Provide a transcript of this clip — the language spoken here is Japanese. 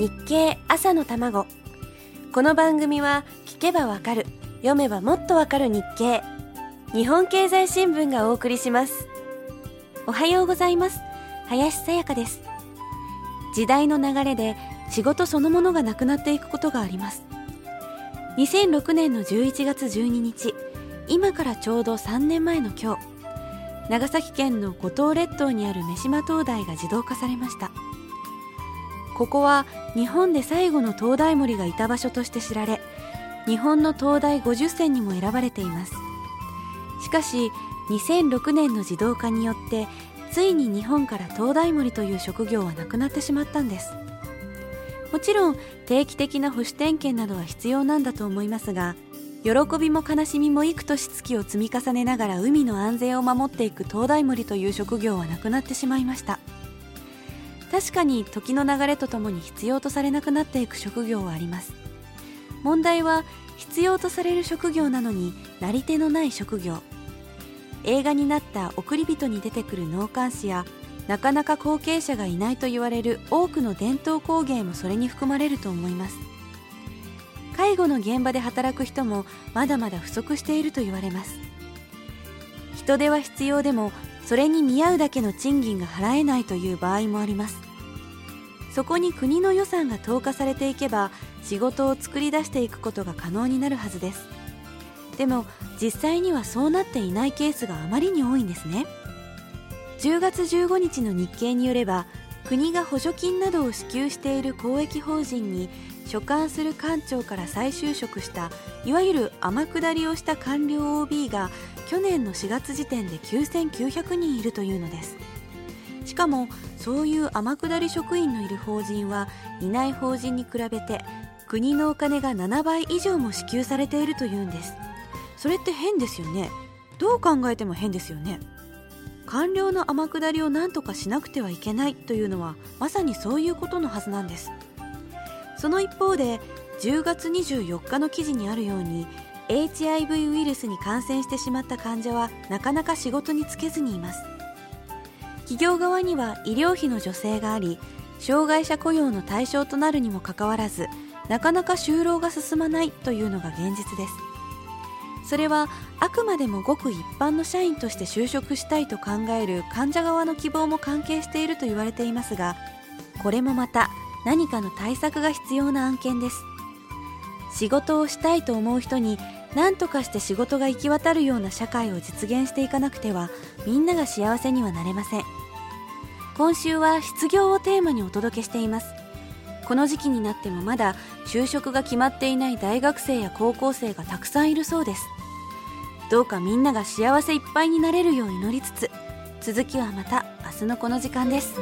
日経朝の卵。この番組は聞けばわかる読めばもっとわかる日経。日本経済新聞がお送りします。おはようございます。林さやかです。時代の流れで仕事そのものがなくなっていくことがあります。2006年の11月12日今からちょうど3年前の今日長崎県の五島列島にある三島灯台が自動化されました。ここは日本で最後の灯台森がいた場所として知られ日本の灯台50選にも選ばれています。しかし2006年の自動化によってついに日本から灯台森という職業はなくなってしまったんです。もちろん定期的な保守点検などは必要なんだと思いますが喜びも悲しみも幾年月を積み重ねながら海の安全を守っていく灯台森という職業はなくなってしまいました。確かに時の流れとともに必要とされなくなっていく職業はあります。問題は必要とされる職業なのになり手のない職業。映画になった送り人に出てくる納棺師やなかなか後継者がいないと言われる多くの伝統工芸もそれに含まれると思います。介護の現場で働く人もまだまだ不足していると言われます。人手は必要でもそれに見合うだけの賃金が払えないという場合もあります。そこに国の予算が投下されていけば仕事を作り出していくことが可能になるはずです。でも実際にはそうなっていないケースがあまりに多いんですね。10月15日の日経によれば国が補助金などを支給している公益法人に所管する官庁から再就職したいわゆる天下りをした官僚 OB が去年の4月時点で9900人いるというのです。しかもそういう天下り職員のいる法人はいない法人に比べて国のお金が7倍以上も支給されているというんです。それって変ですよね。どう考えても変ですよね。官僚の天下りを何とかしなくてはいけないというのはまさにそういうことのはずなんです。その一方で10月24日の記事にあるように HIV ウイルスに感染してしまった患者はなかなか仕事に就けずにいます。企業側には医療費の助成があり障害者雇用の対象となるにもかかわらずなかなか就労が進まないというのが現実です。それはあくまでもごく一般の社員として就職したいと考える患者側の希望も関係していると言われていますがこれもまた何かの対策が必要な案件です。仕事をしたいと思う人に何とかして仕事が行き渡るような社会を実現していかなくてはみんなが幸せにはなれません。今週は失業をテーマにお届けしています。この時期になってもまだ就職が決まっていない大学生や高校生がたくさんいるそうです。どうかみんなが幸せいっぱいになれるよう祈りつつ続きはまた明日のこの時間です。